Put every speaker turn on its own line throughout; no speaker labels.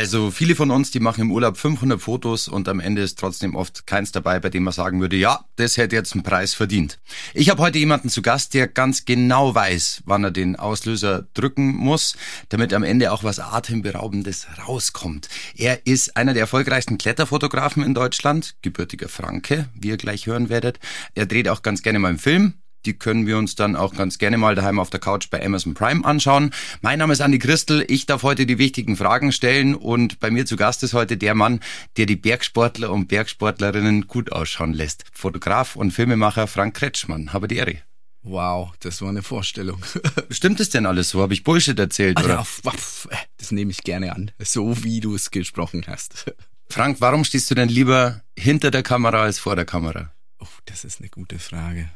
Also viele von uns, die machen im Urlaub 500 Fotos und am Ende ist trotzdem oft keins dabei, bei dem man sagen würde, ja, das hätte jetzt einen Preis verdient. Ich habe heute jemanden zu Gast, der ganz genau weiß, wann er den Auslöser drücken muss, damit am Ende auch was Atemberaubendes rauskommt. Er ist einer der erfolgreichsten Kletterfotografen in Deutschland, gebürtiger Franke, wie ihr gleich hören werdet. Er dreht auch ganz gerne mal im Film, die können wir uns dann auch ganz gerne mal daheim auf der Couch bei Amazon Prime anschauen. Mein Name ist Andi Christel. Ich darf heute die wichtigen Fragen stellen und bei mir zu Gast ist heute der Mann, der die Bergsportler und Bergsportlerinnen gut ausschauen lässt. Fotograf und Filmemacher Frank Kretschmann. Habe die Ehre.
Wow, das war eine Vorstellung.
Stimmt es denn alles so? Habe ich Bullshit erzählt,
Ach
oder?
Ja, das nehme ich gerne an, so wie du es gesprochen hast.
Frank, warum stehst du denn lieber hinter der Kamera als vor der Kamera?
Oh, das ist eine gute Frage.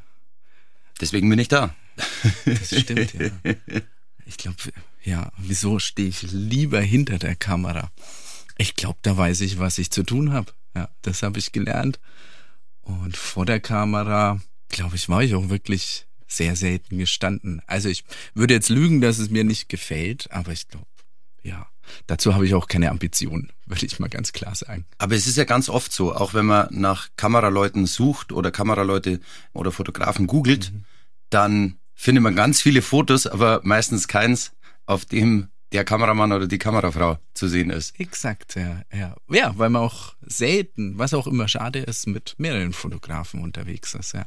Deswegen bin ich da.
Das stimmt, ja. Ich glaube, ja, wieso stehe ich lieber hinter der Kamera? Ich glaube, da weiß ich, was ich zu tun habe. Ja, das habe ich gelernt. Und vor der Kamera, glaube ich, war ich auch wirklich sehr selten gestanden. Also ich würde jetzt lügen, dass es mir nicht gefällt, aber ich glaube, ja, dazu habe ich auch keine Ambitionen, würde ich mal ganz klar sagen.
Aber es ist ja ganz oft so, auch wenn man nach Kameraleuten sucht oder Kameraleute oder Fotografen googelt, mhm. dann findet man ganz viele Fotos, aber meistens keins, auf dem der Kameramann oder die Kamerafrau zu sehen ist.
Exakt, ja, ja. Ja, weil man auch selten, was auch immer schade ist, mit mehreren Fotografen unterwegs ist, ja.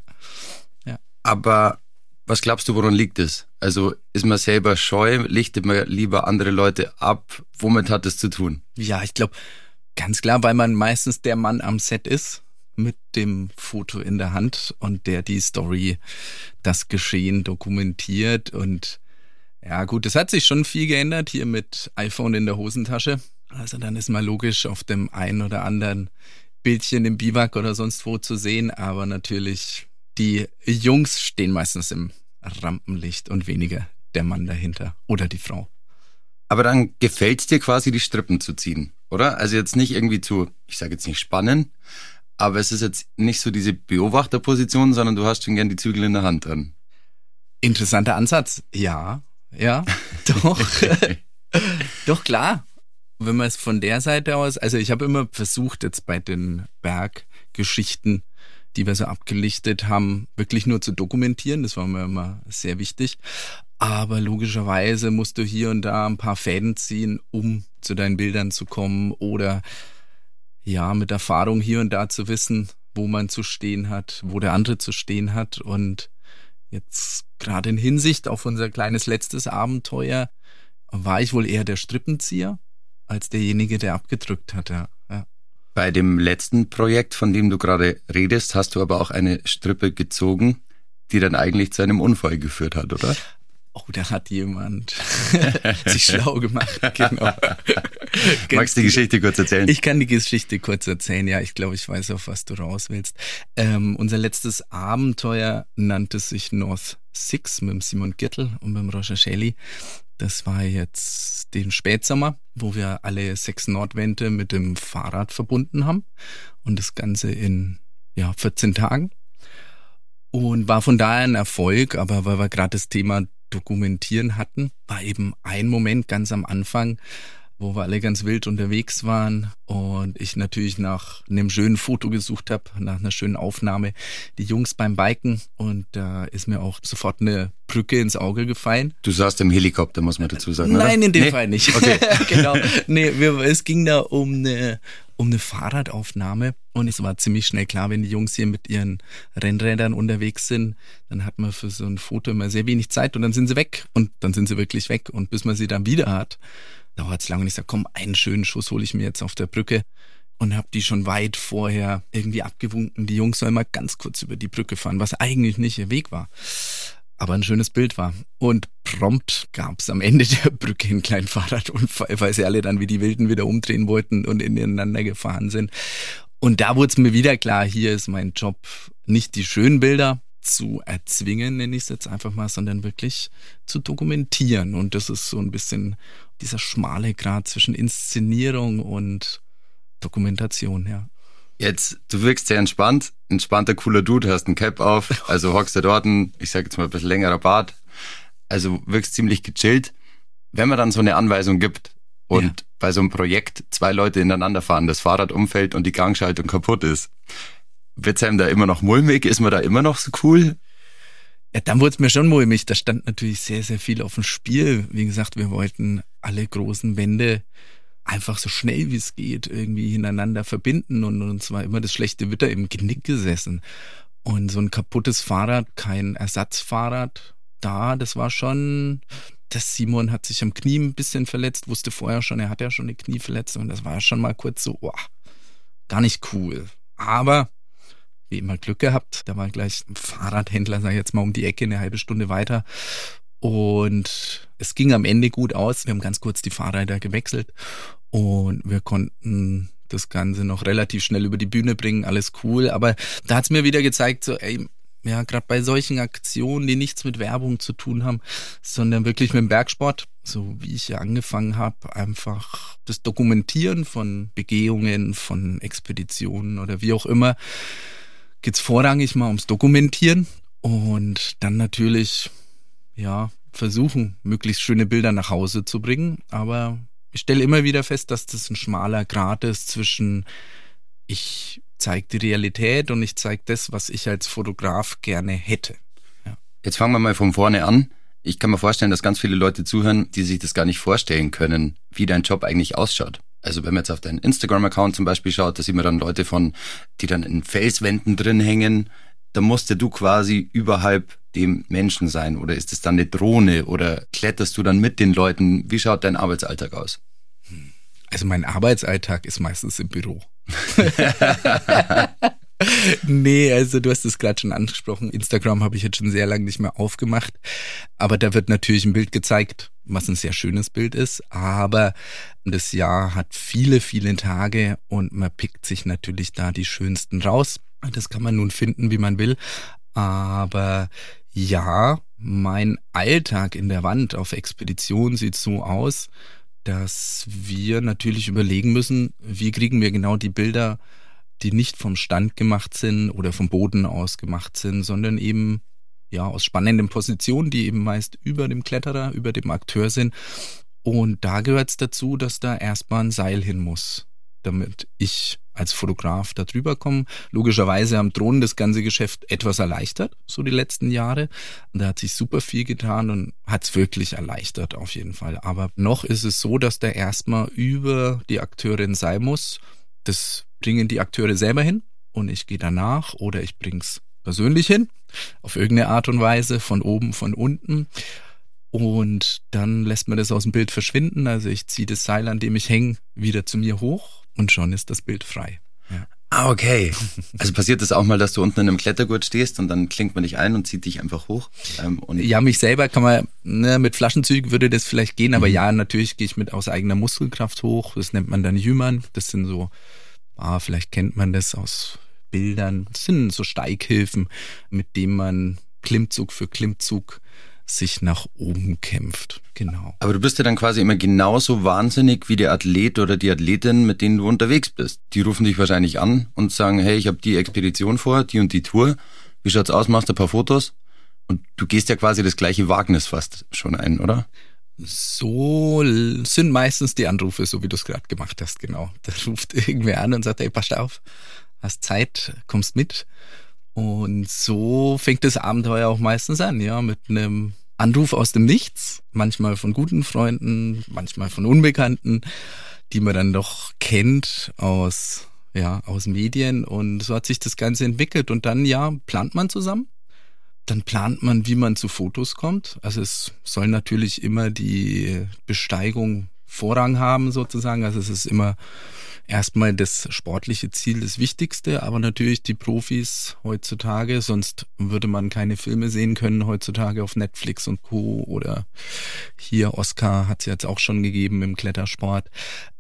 ja. Aber was glaubst du, woran liegt es? Also ist man selber scheu, lichtet man lieber andere Leute ab? Womit hat es zu tun?
Ja, ich glaube, ganz klar, weil man meistens der Mann am Set ist mit dem Foto in der Hand und der die Story, das Geschehen dokumentiert und ja gut, es hat sich schon viel geändert hier mit iPhone in der Hosentasche. Also dann ist mal logisch auf dem einen oder anderen Bildchen im Biwak oder sonst wo zu sehen, aber natürlich die Jungs stehen meistens im Rampenlicht und weniger der Mann dahinter oder die Frau.
Aber dann gefällt es dir quasi, die Strippen zu ziehen, oder? Also jetzt nicht irgendwie zu, ich sage jetzt nicht spannen, aber es ist jetzt nicht so diese Beobachterposition, sondern du hast schon gern die Zügel in der Hand dran.
Interessanter Ansatz. Ja, ja, doch. doch klar. Wenn man es von der Seite aus, also ich habe immer versucht, jetzt bei den Berggeschichten die wir so abgelichtet haben, wirklich nur zu dokumentieren. Das war mir immer sehr wichtig. Aber logischerweise musst du hier und da ein paar Fäden ziehen, um zu deinen Bildern zu kommen oder ja, mit Erfahrung hier und da zu wissen, wo man zu stehen hat, wo der andere zu stehen hat. Und jetzt gerade in Hinsicht auf unser kleines letztes Abenteuer war ich wohl eher der Strippenzieher als derjenige, der abgedrückt hat.
Bei dem letzten Projekt, von dem du gerade redest, hast du aber auch eine Strippe gezogen, die dann eigentlich zu einem Unfall geführt hat, oder?
Oh, da hat jemand sich schlau gemacht. Genau.
Magst du die Geschichte kurz erzählen?
Ich kann die Geschichte kurz erzählen. Ja, ich glaube, ich weiß, auf was du raus willst. Ähm, unser letztes Abenteuer nannte sich North Six mit dem Simon Gürtel und mit dem Roger Shelley. Das war jetzt den Spätsommer, wo wir alle sechs Nordwände mit dem Fahrrad verbunden haben. Und das Ganze in ja 14 Tagen. Und war von daher ein Erfolg, aber weil wir gerade das Thema Dokumentieren hatten, war eben ein Moment ganz am Anfang, wo wir alle ganz wild unterwegs waren und ich natürlich nach einem schönen Foto gesucht habe, nach einer schönen Aufnahme, die Jungs beim Biken und da ist mir auch sofort eine Brücke ins Auge gefallen.
Du saßt im Helikopter, muss man dazu sagen,
Nein,
oder?
in dem nee? Fall nicht. Okay. genau. Nee, wir, es ging da um eine um eine Fahrradaufnahme. Und es war ziemlich schnell klar, wenn die Jungs hier mit ihren Rennrädern unterwegs sind, dann hat man für so ein Foto immer sehr wenig Zeit und dann sind sie weg. Und dann sind sie wirklich weg. Und bis man sie dann wieder hat, dauert es lange und ich sage, komm, einen schönen Schuss hole ich mir jetzt auf der Brücke. Und habe die schon weit vorher irgendwie abgewunken. Die Jungs sollen mal ganz kurz über die Brücke fahren, was eigentlich nicht ihr Weg war, aber ein schönes Bild war. Und prompt gab es am Ende der Brücke einen kleinen Fahrradunfall, weil sie alle dann wie die Wilden wieder umdrehen wollten und ineinander gefahren sind. Und da wurde es mir wieder klar, hier ist mein Job, nicht die schönen Bilder zu erzwingen, nenne ich es jetzt einfach mal, sondern wirklich zu dokumentieren. Und das ist so ein bisschen dieser schmale Grad zwischen Inszenierung und Dokumentation, ja.
Jetzt, du wirkst sehr entspannt, entspannter, cooler Dude, hast einen Cap auf, also hockst du dort, ich sag jetzt mal ein bisschen längerer Bart, also wirkst ziemlich gechillt. Wenn man dann so eine Anweisung gibt und ja. bei so einem Projekt zwei Leute ineinander fahren, das Fahrrad umfällt und die Gangschaltung kaputt ist, wird's einem da immer noch mulmig? Ist man da immer noch so cool?
Ja, dann wurde es mir schon mulmig. Da stand natürlich sehr, sehr viel auf dem Spiel. Wie gesagt, wir wollten alle großen Wände einfach so schnell wie es geht irgendwie hintereinander verbinden und uns war immer das schlechte Wetter im Genick gesessen. Und so ein kaputtes Fahrrad, kein Ersatzfahrrad da, das war schon, das Simon hat sich am Knie ein bisschen verletzt, wusste vorher schon, er hat ja schon eine Knieverletzung und das war schon mal kurz so, oh, gar nicht cool. Aber wie immer Glück gehabt. Da war gleich ein Fahrradhändler, sag ich jetzt mal, um die Ecke eine halbe Stunde weiter. Und es ging am Ende gut aus. Wir haben ganz kurz die Fahrräder gewechselt und wir konnten das Ganze noch relativ schnell über die Bühne bringen, alles cool. Aber da hat's mir wieder gezeigt, so, ey, ja, gerade bei solchen Aktionen, die nichts mit Werbung zu tun haben, sondern wirklich mit dem Bergsport, so wie ich ja angefangen habe, einfach das Dokumentieren von Begehungen, von Expeditionen oder wie auch immer, geht's vorrangig mal ums Dokumentieren und dann natürlich, ja, versuchen, möglichst schöne Bilder nach Hause zu bringen, aber ich stelle immer wieder fest, dass das ein schmaler Grat ist zwischen ich zeige die Realität und ich zeige das, was ich als Fotograf gerne hätte.
Ja. Jetzt fangen wir mal von vorne an. Ich kann mir vorstellen, dass ganz viele Leute zuhören, die sich das gar nicht vorstellen können, wie dein Job eigentlich ausschaut. Also wenn man jetzt auf deinen Instagram-Account zum Beispiel schaut, da sieht man dann Leute von, die dann in Felswänden drin hängen. Da musst du quasi überhalb dem Menschen sein oder ist es dann eine Drohne oder kletterst du dann mit den Leuten? Wie schaut dein Arbeitsalltag aus?
Also mein Arbeitsalltag ist meistens im Büro. nee, also du hast es gerade schon angesprochen. Instagram habe ich jetzt schon sehr lange nicht mehr aufgemacht. Aber da wird natürlich ein Bild gezeigt, was ein sehr schönes Bild ist. Aber das Jahr hat viele, viele Tage und man pickt sich natürlich da die schönsten raus. Das kann man nun finden, wie man will. Aber ja, mein Alltag in der Wand auf Expedition sieht so aus, dass wir natürlich überlegen müssen, wie kriegen wir genau die Bilder, die nicht vom Stand gemacht sind oder vom Boden aus gemacht sind, sondern eben ja aus spannenden Positionen, die eben meist über dem Kletterer, über dem Akteur sind. Und da gehört es dazu, dass da erstmal ein Seil hin muss damit ich als Fotograf da drüber komme. Logischerweise haben Drohnen das ganze Geschäft etwas erleichtert, so die letzten Jahre. Da hat sich super viel getan und hat es wirklich erleichtert auf jeden Fall. Aber noch ist es so, dass der erstmal über die Akteurin sein muss. Das bringen die Akteure selber hin und ich gehe danach oder ich bring's persönlich hin, auf irgendeine Art und Weise, von oben, von unten. Und dann lässt man das aus dem Bild verschwinden. Also ich ziehe das Seil, an dem ich hänge, wieder zu mir hoch und schon ist das Bild frei.
Ja. Ah, okay. Also passiert das auch mal, dass du unten in einem Klettergurt stehst und dann klingt man dich ein und zieht dich einfach hoch?
Ähm, und ja, mich selber kann man, ne, mit Flaschenzügen würde das vielleicht gehen, aber mhm. ja, natürlich gehe ich mit aus eigener Muskelkraft hoch. Das nennt man dann Jümmern. Das sind so, ah, vielleicht kennt man das aus Bildern. Das sind so Steighilfen, mit denen man Klimmzug für Klimmzug sich nach oben kämpft. Genau.
Aber du bist ja dann quasi immer genauso wahnsinnig wie der Athlet oder die Athletin, mit denen du unterwegs bist. Die rufen dich wahrscheinlich an und sagen, hey, ich habe die Expedition vor, die und die Tour. Wie schaut's aus? Machst du ein paar Fotos? Und du gehst ja quasi das gleiche Wagnis fast schon ein, oder?
So sind meistens die Anrufe, so wie du es gerade gemacht hast, genau. Da ruft irgendwer an und sagt, hey, passt auf, hast Zeit, kommst mit. Und so fängt das Abenteuer auch meistens an, ja, mit einem Anruf aus dem Nichts, manchmal von guten Freunden, manchmal von Unbekannten, die man dann doch kennt aus, ja, aus Medien. Und so hat sich das Ganze entwickelt. Und dann, ja, plant man zusammen. Dann plant man, wie man zu Fotos kommt. Also es soll natürlich immer die Besteigung Vorrang haben sozusagen. Also es ist immer erstmal das sportliche Ziel das Wichtigste, aber natürlich die Profis heutzutage, sonst würde man keine Filme sehen können heutzutage auf Netflix und Co. oder hier Oscar hat es jetzt auch schon gegeben im Klettersport.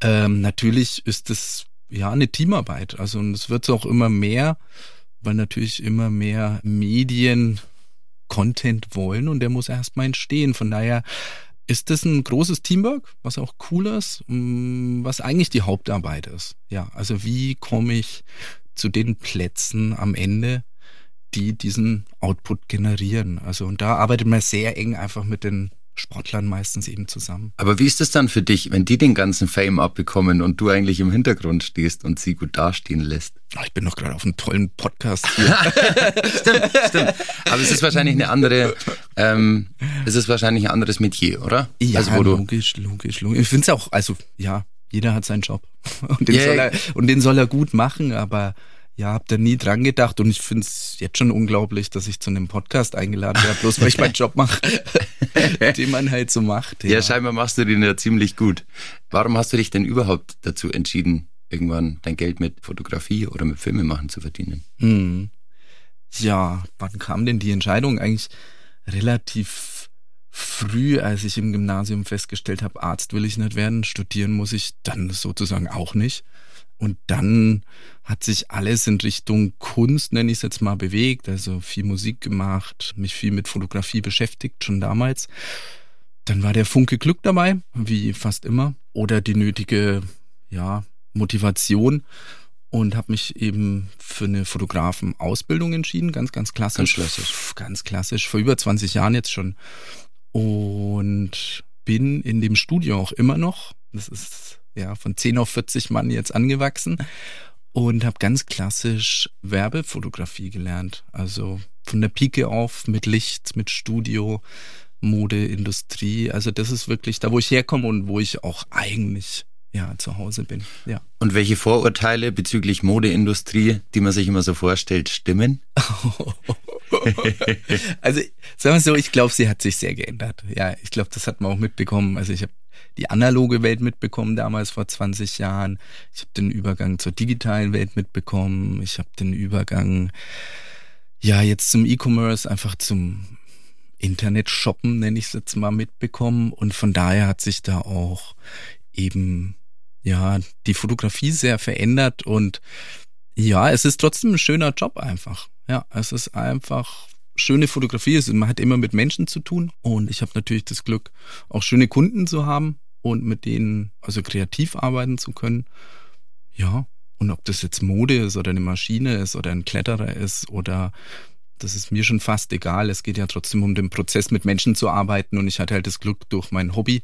Ähm, natürlich ist es ja eine Teamarbeit, also und es wird auch immer mehr, weil natürlich immer mehr Medien Content wollen und der muss erstmal entstehen. Von daher ist das ein großes Teamwork, was auch cool ist, mm, was eigentlich die Hauptarbeit ist. Ja, also wie komme ich zu den Plätzen am Ende, die diesen Output generieren. Also und da arbeitet man sehr eng einfach mit den Sportlern meistens eben zusammen.
Aber wie ist es dann für dich, wenn die den ganzen Fame abbekommen und du eigentlich im Hintergrund stehst und sie gut dastehen lässt?
Oh, ich bin doch gerade auf einem tollen Podcast hier.
stimmt, stimmt. Aber es ist wahrscheinlich eine andere, ähm, es ist wahrscheinlich ein anderes Metier, oder?
Ja,
also,
logisch, logisch, logisch. Ich finde es auch, also ja, jeder hat seinen Job und den, yeah. soll er, und den soll er gut machen, aber ja, hab da nie dran gedacht und ich finde es jetzt schon unglaublich, dass ich zu einem Podcast eingeladen werde, bloß weil ich meinen Job mache, den man halt so macht.
Ja. ja, scheinbar machst du den ja ziemlich gut. Warum hast du dich denn überhaupt dazu entschieden, irgendwann dein Geld mit Fotografie oder mit Filmemachen zu verdienen?
Hm. Ja, wann kam denn die Entscheidung? Eigentlich relativ früh, als ich im Gymnasium festgestellt habe, Arzt will ich nicht werden, studieren muss ich dann sozusagen auch nicht. Und dann hat sich alles in Richtung Kunst, nenne ich es jetzt mal, bewegt. Also viel Musik gemacht, mich viel mit Fotografie beschäftigt, schon damals. Dann war der Funke Glück dabei, wie fast immer. Oder die nötige, ja, Motivation. Und habe mich eben für eine Fotografenausbildung entschieden, ganz, ganz klassisch. Ganz klassisch. Ganz klassisch, vor über 20 Jahren jetzt schon. Und bin in dem Studio auch immer noch. Das ist ja, von 10 auf 40 Mann jetzt angewachsen und habe ganz klassisch Werbefotografie gelernt. Also von der Pike auf mit Licht, mit Studio, Mode, Industrie. Also das ist wirklich da, wo ich herkomme und wo ich auch eigentlich ja zu Hause bin. Ja.
Und welche Vorurteile bezüglich Modeindustrie, die man sich immer so vorstellt, stimmen?
also sagen wir so, ich glaube, sie hat sich sehr geändert. Ja, ich glaube, das hat man auch mitbekommen. Also ich habe die analoge Welt mitbekommen damals vor 20 Jahren. Ich habe den Übergang zur digitalen Welt mitbekommen. Ich habe den Übergang ja jetzt zum E-Commerce, einfach zum Internet shoppen, nenne ich es jetzt mal, mitbekommen. Und von daher hat sich da auch eben ja die Fotografie sehr verändert und ja, es ist trotzdem ein schöner Job einfach. Ja, es ist einfach schöne Fotografie. Man hat immer mit Menschen zu tun und ich habe natürlich das Glück, auch schöne Kunden zu haben und mit denen also kreativ arbeiten zu können. Ja, und ob das jetzt Mode ist oder eine Maschine ist oder ein Kletterer ist oder das ist mir schon fast egal. Es geht ja trotzdem um den Prozess, mit Menschen zu arbeiten und ich hatte halt das Glück durch mein Hobby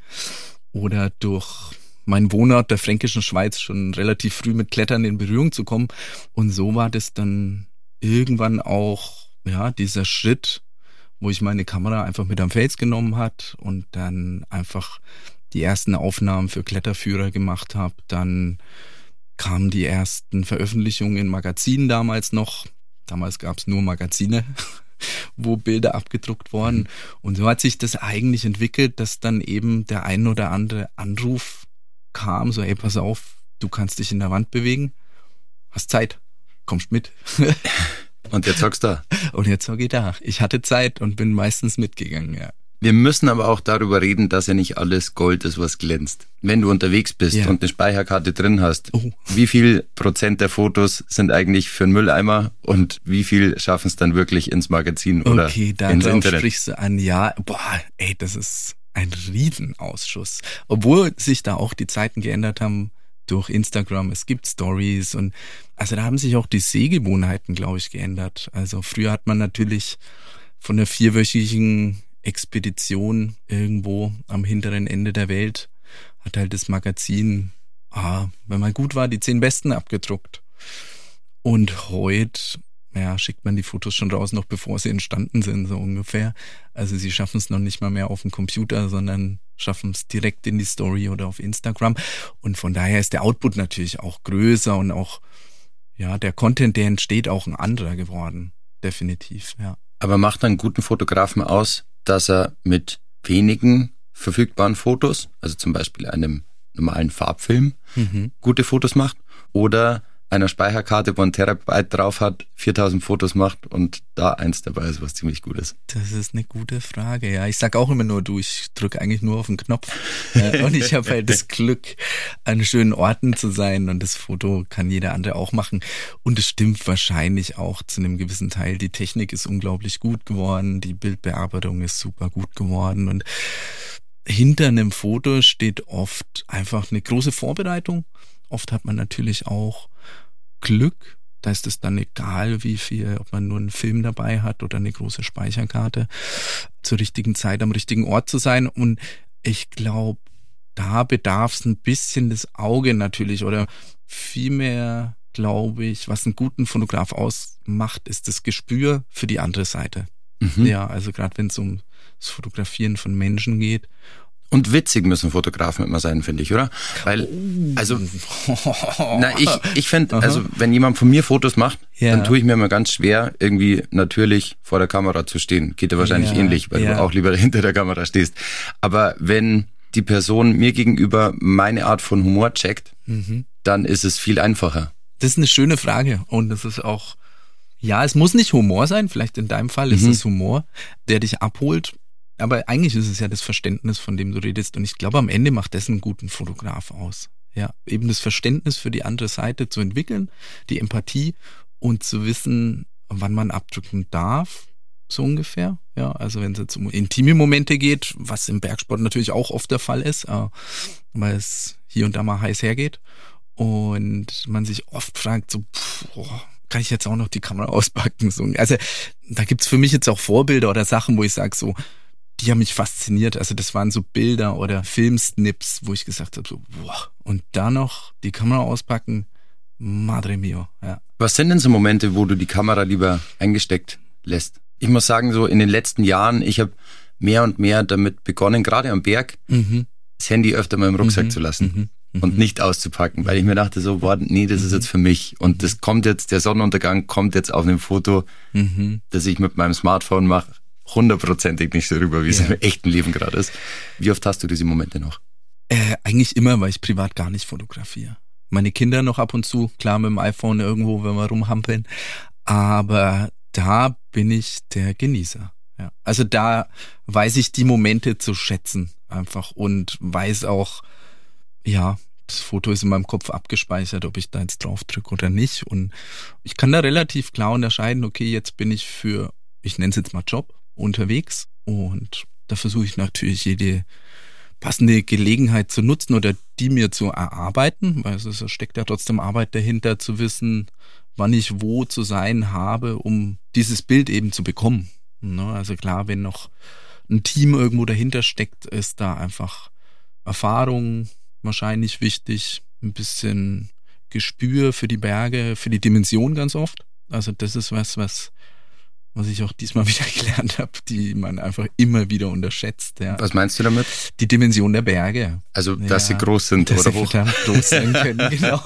oder durch meinen Wohnort der fränkischen Schweiz schon relativ früh mit Klettern in Berührung zu kommen. Und so war das dann irgendwann auch ja, dieser Schritt, wo ich meine Kamera einfach mit am Fels genommen hat und dann einfach die ersten Aufnahmen für Kletterführer gemacht habe. Dann kamen die ersten Veröffentlichungen in Magazinen damals noch. Damals gab es nur Magazine, wo Bilder abgedruckt wurden. Mhm. Und so hat sich das eigentlich entwickelt, dass dann eben der ein oder andere Anruf kam, so, ey, pass auf, du kannst dich in der Wand bewegen, hast Zeit, kommst mit.
Und jetzt hockst du da.
Und jetzt hock ich da. Ich hatte Zeit und bin meistens mitgegangen, ja.
Wir müssen aber auch darüber reden, dass ja nicht alles Gold ist, was glänzt. Wenn du unterwegs bist ja. und eine Speicherkarte drin hast, oh. wie viel Prozent der Fotos sind eigentlich für einen Mülleimer und wie viel schaffen es dann wirklich ins Magazin oder okay, da ins Internet?
sprichst du an, ja, boah, ey, das ist ein Riesenausschuss. Obwohl sich da auch die Zeiten geändert haben, durch Instagram, es gibt Stories und also da haben sich auch die Sehgewohnheiten, glaube ich, geändert. Also früher hat man natürlich von der vierwöchigen Expedition irgendwo am hinteren Ende der Welt hat halt das Magazin, ah, wenn man gut war, die zehn besten abgedruckt. Und heute ja, schickt man die Fotos schon raus, noch bevor sie entstanden sind, so ungefähr. Also sie schaffen es noch nicht mal mehr auf dem Computer, sondern schaffen es direkt in die Story oder auf Instagram. Und von daher ist der Output natürlich auch größer und auch, ja, der Content, der entsteht, auch ein anderer geworden. Definitiv, ja.
Aber macht einen guten Fotografen aus, dass er mit wenigen verfügbaren Fotos, also zum Beispiel einem normalen Farbfilm, mhm. gute Fotos macht? Oder einer Speicherkarte, wo ein Terabyte drauf hat, 4000 Fotos macht und da eins dabei ist, was ziemlich gut ist?
Das ist eine gute Frage, ja. Ich sag auch immer nur, du, ich drücke eigentlich nur auf den Knopf. und ich habe halt das Glück, an schönen Orten zu sein und das Foto kann jeder andere auch machen. Und es stimmt wahrscheinlich auch zu einem gewissen Teil. Die Technik ist unglaublich gut geworden, die Bildbearbeitung ist super gut geworden und hinter einem Foto steht oft einfach eine große Vorbereitung. Oft hat man natürlich auch Glück, Da ist es dann egal, wie viel, ob man nur einen Film dabei hat oder eine große Speicherkarte, zur richtigen Zeit am richtigen Ort zu sein. Und ich glaube, da bedarf es ein bisschen das Auge natürlich oder vielmehr glaube ich, was einen guten Fotograf ausmacht, ist das Gespür für die andere Seite. Mhm. Ja, also gerade wenn es um das Fotografieren von Menschen geht
und witzig müssen Fotografen immer sein, finde ich, oder? Weil, also, na, ich, ich finde, also, wenn jemand von mir Fotos macht, ja. dann tue ich mir immer ganz schwer, irgendwie natürlich vor der Kamera zu stehen. Geht dir wahrscheinlich ja. ähnlich, weil ja. du auch lieber hinter der Kamera stehst. Aber wenn die Person mir gegenüber meine Art von Humor checkt, mhm. dann ist es viel einfacher.
Das ist eine schöne Frage und das ist auch, ja, es muss nicht Humor sein, vielleicht in deinem Fall ist mhm. es Humor, der dich abholt aber eigentlich ist es ja das Verständnis, von dem du redest. Und ich glaube, am Ende macht das einen guten Fotograf aus. Ja, eben das Verständnis für die andere Seite zu entwickeln, die Empathie und zu wissen, wann man abdrücken darf, so ungefähr. Ja, also wenn es jetzt um intime Momente geht, was im Bergsport natürlich auch oft der Fall ist, äh, weil es hier und da mal heiß hergeht und man sich oft fragt, so, pff, kann ich jetzt auch noch die Kamera auspacken? So, also da gibt's für mich jetzt auch Vorbilder oder Sachen, wo ich sage so, die haben mich fasziniert. Also das waren so Bilder oder Filmsnips, wo ich gesagt habe, so, boah, und da noch die Kamera auspacken, madre mio, ja.
Was sind denn so Momente, wo du die Kamera lieber eingesteckt lässt? Ich muss sagen, so in den letzten Jahren, ich habe mehr und mehr damit begonnen, gerade am Berg, mhm. das Handy öfter mal im Rucksack mhm. zu lassen. Mhm. Und mhm. nicht auszupacken, weil ich mir dachte so, boah, nee, das ist mhm. jetzt für mich. Und das kommt jetzt, der Sonnenuntergang kommt jetzt auf einem Foto, mhm. das ich mit meinem Smartphone mache hundertprozentig nicht darüber, wie es im echten Leben gerade ist. Wie oft hast du diese Momente noch?
Äh, eigentlich immer, weil ich privat gar nicht fotografiere. Meine Kinder noch ab und zu, klar mit dem iPhone irgendwo, wenn wir rumhampeln. Aber da bin ich der Genießer. Ja. Also da weiß ich die Momente zu schätzen einfach und weiß auch, ja, das Foto ist in meinem Kopf abgespeichert, ob ich da jetzt drauf drücke oder nicht. Und ich kann da relativ klar unterscheiden, okay, jetzt bin ich für, ich nenne es jetzt mal Job, unterwegs und da versuche ich natürlich jede passende Gelegenheit zu nutzen oder die mir zu erarbeiten, weil es steckt ja trotzdem Arbeit dahinter, zu wissen, wann ich wo zu sein habe, um dieses Bild eben zu bekommen. Ne, also klar, wenn noch ein Team irgendwo dahinter steckt, ist da einfach Erfahrung wahrscheinlich wichtig, ein bisschen Gespür für die Berge, für die Dimension ganz oft. Also das ist was, was was ich auch diesmal wieder gelernt habe, die man einfach immer wieder unterschätzt. Ja.
Was meinst du damit?
Die Dimension der Berge.
Also, dass ja, sie groß sind dass
oder sie hoch. groß sein können, genau.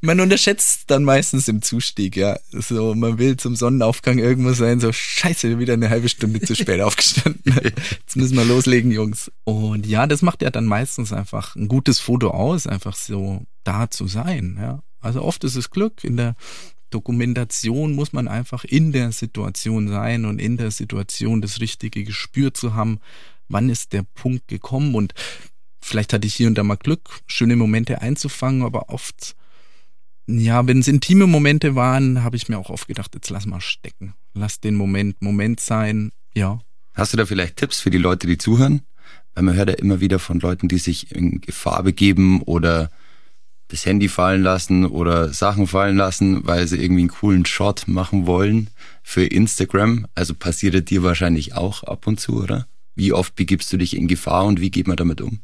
Man unterschätzt dann meistens im Zustieg, ja. So, man will zum Sonnenaufgang irgendwo sein, so scheiße, wieder eine halbe Stunde zu spät aufgestanden. Jetzt müssen wir loslegen, Jungs. Und ja, das macht ja dann meistens einfach ein gutes Foto aus, einfach so da zu sein, ja. Also oft ist es Glück in der Dokumentation muss man einfach in der Situation sein und in der Situation das richtige Gespür zu haben, wann ist der Punkt gekommen und vielleicht hatte ich hier und da mal Glück, schöne Momente einzufangen, aber oft, ja, wenn es intime Momente waren, habe ich mir auch oft gedacht, jetzt lass mal stecken. Lass den Moment Moment sein, ja.
Hast du da vielleicht Tipps für die Leute, die zuhören? Weil man hört ja immer wieder von Leuten, die sich in Gefahr begeben oder das Handy fallen lassen oder Sachen fallen lassen, weil sie irgendwie einen coolen Shot machen wollen für Instagram. Also passiert es dir wahrscheinlich auch ab und zu, oder? Wie oft begibst du dich in Gefahr und wie geht man damit um?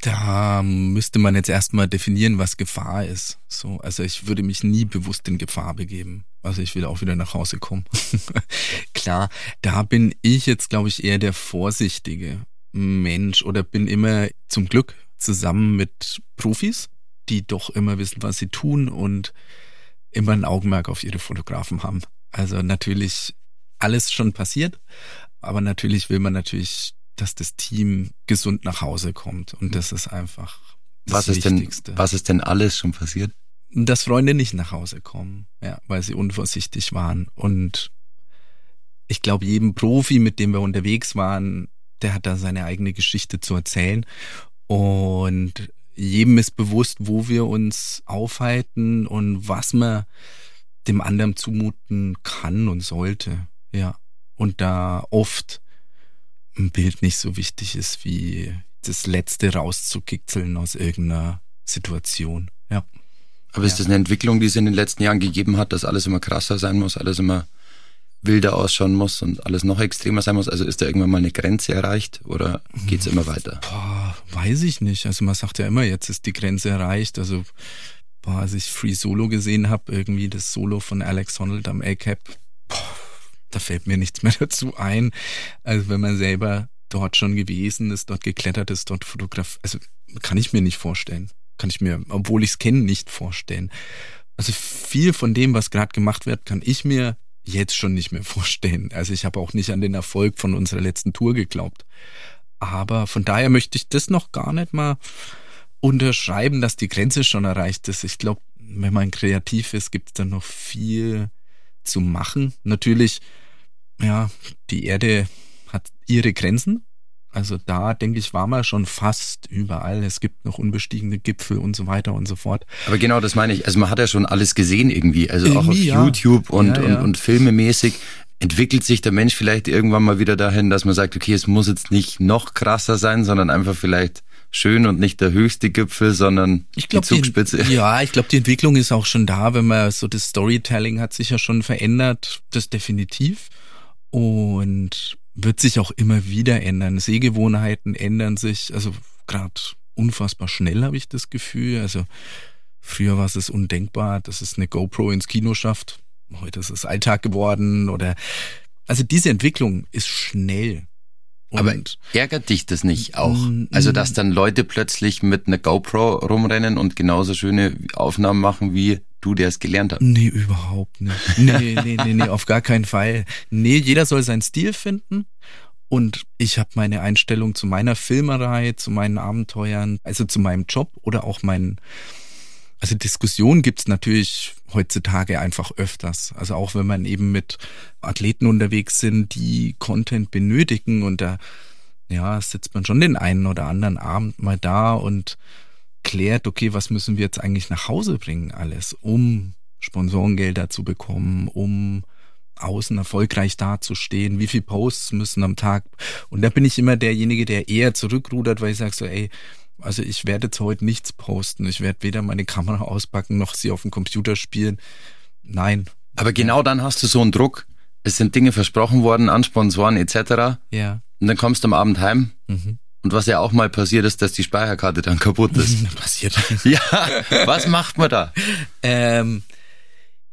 Da müsste man jetzt erstmal definieren, was Gefahr ist. So, also ich würde mich nie bewusst in Gefahr begeben. Also ich will auch wieder nach Hause kommen. Klar, da bin ich jetzt, glaube ich, eher der vorsichtige Mensch oder bin immer zum Glück zusammen mit Profis, die doch immer wissen, was sie tun und immer ein Augenmerk auf ihre Fotografen haben. Also natürlich alles schon passiert, aber natürlich will man natürlich, dass das Team gesund nach Hause kommt und das ist einfach
das was Wichtigste. Ist denn, was ist denn alles schon passiert?
Dass Freunde nicht nach Hause kommen, ja, weil sie unvorsichtig waren und ich glaube, jedem Profi, mit dem wir unterwegs waren, der hat da seine eigene Geschichte zu erzählen. Und jedem ist bewusst, wo wir uns aufhalten und was man dem anderen zumuten kann und sollte. Ja. Und da oft ein Bild nicht so wichtig ist, wie das Letzte rauszukitzeln aus irgendeiner Situation. Ja.
Aber ist das eine Entwicklung, die es in den letzten Jahren gegeben hat, dass alles immer krasser sein muss, alles immer wilder ausschauen muss und alles noch extremer sein muss? Also ist da irgendwann mal eine Grenze erreicht oder geht's immer weiter?
Boah, weiß ich nicht. Also man sagt ja immer, jetzt ist die Grenze erreicht. Also boah, als ich Free Solo gesehen habe, irgendwie das Solo von Alex Honnold am A-Cap, da fällt mir nichts mehr dazu ein. Also wenn man selber dort schon gewesen ist, dort geklettert ist, dort fotografiert, also kann ich mir nicht vorstellen. Kann ich mir, obwohl ich es kenne, nicht vorstellen. Also viel von dem, was gerade gemacht wird, kann ich mir jetzt schon nicht mehr vorstellen. Also ich habe auch nicht an den Erfolg von unserer letzten Tour geglaubt. Aber von daher möchte ich das noch gar nicht mal unterschreiben, dass die Grenze schon erreicht ist. Ich glaube, wenn man kreativ ist, gibt es dann noch viel zu machen. Natürlich, ja, die Erde hat ihre Grenzen. Also da, denke ich, war man schon fast überall. Es gibt noch unbestiegene Gipfel und so weiter und so fort.
Aber genau das meine ich. Also man hat ja schon alles gesehen irgendwie. Also irgendwie, auch auf ja. YouTube und, ja, ja. Und, und filmemäßig entwickelt sich der Mensch vielleicht irgendwann mal wieder dahin, dass man sagt, okay, es muss jetzt nicht noch krasser sein, sondern einfach vielleicht schön und nicht der höchste Gipfel, sondern
ich glaub, die Zugspitze. Die, ja, ich glaube, die Entwicklung ist auch schon da, wenn man so das Storytelling hat sich ja schon verändert, das definitiv. Und wird sich auch immer wieder ändern. Sehgewohnheiten ändern sich, also gerade unfassbar schnell habe ich das Gefühl. Also früher war es undenkbar, dass es eine GoPro ins Kino schafft. Heute ist es Alltag geworden oder also diese Entwicklung ist schnell.
Und Aber ärgert dich das nicht auch? Also, dass dann Leute plötzlich mit einer GoPro rumrennen und genauso schöne Aufnahmen machen wie du, der es gelernt hat.
Nee, überhaupt nicht. Nee, nee, nee, nee, auf gar keinen Fall. Nee, jeder soll seinen Stil finden. Und ich habe meine Einstellung zu meiner Filmerei, zu meinen Abenteuern, also zu meinem Job oder auch meinen. Also Diskussionen gibt's natürlich heutzutage einfach öfters. Also auch wenn man eben mit Athleten unterwegs sind, die Content benötigen und da ja, sitzt man schon den einen oder anderen Abend mal da und klärt, okay, was müssen wir jetzt eigentlich nach Hause bringen alles, um Sponsorengelder zu bekommen, um außen erfolgreich dazustehen, wie viele Posts müssen am Tag. Und da bin ich immer derjenige, der eher zurückrudert, weil ich sage so, ey, also ich werde jetzt heute nichts posten. Ich werde weder meine Kamera auspacken noch sie auf dem Computer spielen. Nein.
Aber genau dann hast du so einen Druck. Es sind Dinge versprochen worden an Sponsoren etc.
Ja.
Und dann kommst du am Abend heim mhm. Und was ja auch mal passiert ist, dass die Speicherkarte dann kaputt ist.
passiert.
Ja, was macht man da?
Ähm,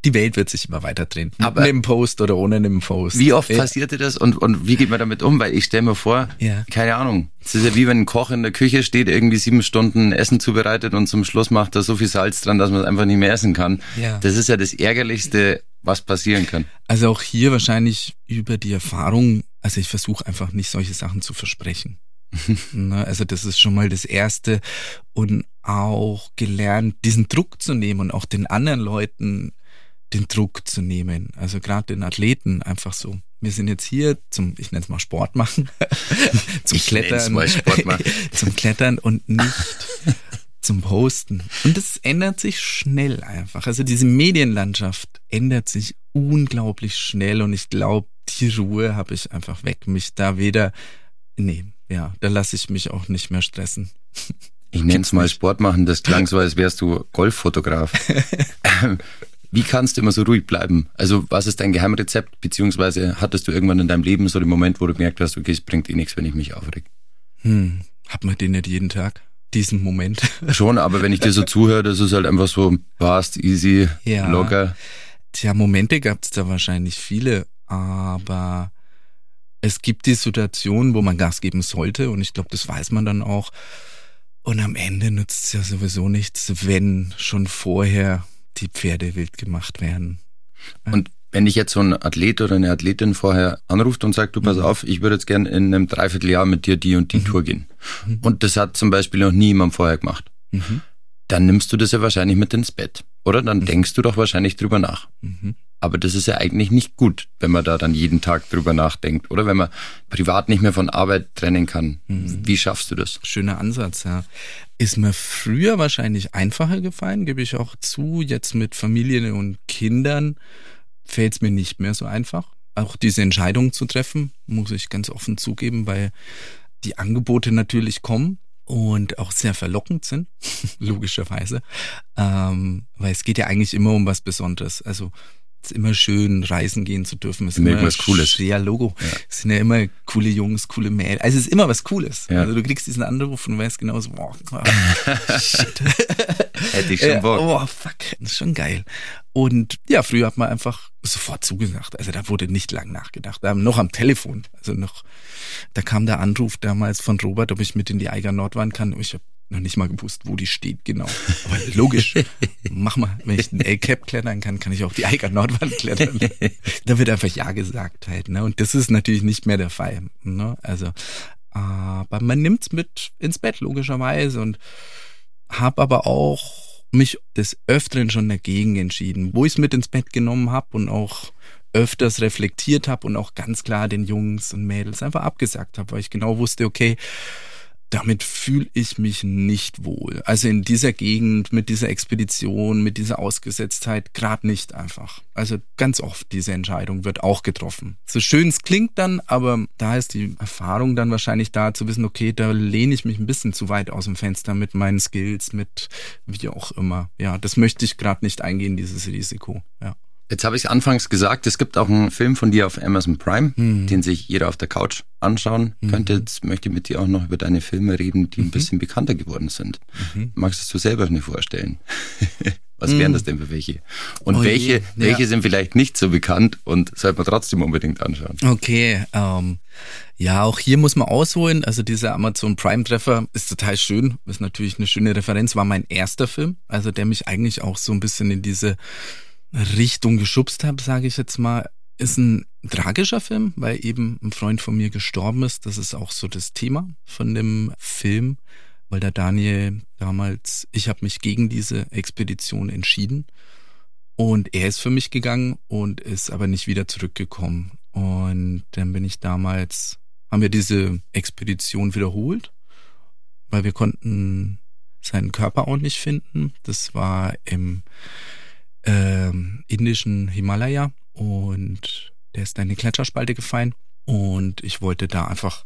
die Welt wird sich immer weiter drehen. Aber mit einem Post oder ohne einem Post.
Wie oft ja. passiert das und, und wie geht man damit um? Weil ich stelle mir vor, ja. keine Ahnung, es ist ja wie wenn ein Koch in der Küche steht, irgendwie sieben Stunden Essen zubereitet und zum Schluss macht er so viel Salz dran, dass man es einfach nicht mehr essen kann. Ja. Das ist ja das Ärgerlichste, was passieren kann.
Also auch hier wahrscheinlich über die Erfahrung, also ich versuche einfach nicht solche Sachen zu versprechen. Ne, also das ist schon mal das Erste. Und auch gelernt, diesen Druck zu nehmen und auch den anderen Leuten den Druck zu nehmen. Also gerade den Athleten einfach so. Wir sind jetzt hier zum, ich nenne es mal Sport machen, zum ich Klettern,
mal Sport machen.
zum Klettern und nicht zum Posten. Und das ändert sich schnell einfach. Also diese Medienlandschaft ändert sich unglaublich schnell und ich glaube, die Ruhe habe ich einfach weg, mich da weder, nee, ja, da lasse ich mich auch nicht mehr stressen.
Ich nenne es mal Sport machen, das klang so, als wärst du Golffotograf. Wie kannst du immer so ruhig bleiben? Also was ist dein Geheimrezept, beziehungsweise hattest du irgendwann in deinem Leben so den Moment, wo du gemerkt hast, okay, es bringt eh nichts, wenn ich mich aufreg?
Hm, hat man den nicht jeden Tag? Diesen Moment?
Schon, aber wenn ich dir so zuhöre, das ist halt einfach so fast, easy, ja. locker.
Tja, Momente gab es da wahrscheinlich viele, aber es gibt die Situation, wo man Gas geben sollte und ich glaube, das weiß man dann auch. Und am Ende nützt es ja sowieso nichts, wenn schon vorher die Pferde wild gemacht werden.
Und wenn dich jetzt so ein Athlet oder eine Athletin vorher anruft und sagt, du pass mhm. auf, ich würde jetzt gerne in einem Dreivierteljahr mit dir die und die mhm. Tour gehen. Mhm. Und das hat zum Beispiel noch nie jemand vorher gemacht. Mhm. Dann nimmst du das ja wahrscheinlich mit ins Bett. Oder? Dann mhm. denkst du doch wahrscheinlich drüber nach. Aber das ist ja eigentlich nicht gut, wenn man da dann jeden Tag drüber nachdenkt. Oder wenn man privat nicht mehr von Arbeit trennen kann. Mhm. Wie schaffst du das?
Schöner Ansatz, ja. Ist mir früher wahrscheinlich einfacher gefallen, gebe ich auch zu. Jetzt mit Familien und Kindern fällt es mir nicht mehr so einfach. Auch diese Entscheidung zu treffen, muss ich ganz offen zugeben, weil die Angebote natürlich kommen und auch sehr verlockend sind, logischerweise, ähm, weil es geht ja eigentlich immer um was Besonderes. Also ist immer schön, reisen gehen zu dürfen. Es ist immer
was Cooles.
Ja, Logo. Ja. Es sind ja immer coole Jungs, coole Mädels. Also es ist immer was Cooles. Ja. Also du kriegst diesen Anruf und weißt genau so, boah, shit.
Hätte ich schon Bock.
oh, fuck. Das ist schon geil. Und ja, früher hat man einfach sofort zugesagt. Also da wurde nicht lang nachgedacht. Noch am Telefon. Also noch, da kam der Anruf damals von Robert, ob ich mit in die Eiger Nordwand kann. Ich habe noch nicht mal gewusst, wo die steht, genau. Aber logisch, mach mal, wenn ich den A-Cap klettern kann, kann ich auch die Eiger Nordwand klettern. da wird einfach Ja gesagt halt, ne? Und das ist natürlich nicht mehr der Fall, ne? Also, aber man nimmt's mit ins Bett, logischerweise, und hab aber auch mich des Öfteren schon dagegen entschieden, wo ich es mit ins Bett genommen habe und auch öfters reflektiert habe und auch ganz klar den Jungs und Mädels einfach abgesagt habe, weil ich genau wusste, okay, damit fühle ich mich nicht wohl. Also in dieser Gegend, mit dieser Expedition, mit dieser Ausgesetztheit, gerade nicht einfach. Also ganz oft diese Entscheidung wird auch getroffen. So schön es klingt dann, aber da ist die Erfahrung dann wahrscheinlich da zu wissen, okay, da lehne ich mich ein bisschen zu weit aus dem Fenster mit meinen Skills, mit wie auch immer. Ja, das möchte ich gerade nicht eingehen, dieses Risiko. Ja.
Jetzt habe ich anfangs gesagt, es gibt auch einen Film von dir auf Amazon Prime, mhm. den sich jeder auf der Couch anschauen mhm. könnte. Jetzt möchte ich mit dir auch noch über deine Filme reden, die mhm. ein bisschen bekannter geworden sind. Mhm. Magst du selber nicht vorstellen? Was wären mhm. das denn für welche? Und oh welche, je, welche sind vielleicht nicht so bekannt und sollte man trotzdem unbedingt anschauen?
Okay, ähm, ja, auch hier muss man ausholen. Also dieser Amazon Prime Treffer ist total schön. Ist natürlich eine schöne Referenz. War mein erster Film, also der mich eigentlich auch so ein bisschen in diese Richtung geschubst habe, sage ich jetzt mal, ist ein tragischer Film, weil eben ein Freund von mir gestorben ist. Das ist auch so das Thema von dem Film, weil der Daniel damals, ich habe mich gegen diese Expedition entschieden und er ist für mich gegangen und ist aber nicht wieder zurückgekommen. Und dann bin ich damals, haben wir diese Expedition wiederholt, weil wir konnten seinen Körper auch nicht finden. Das war im ähm, indischen Himalaya und der ist dann in die Gletscherspalte gefallen und ich wollte da einfach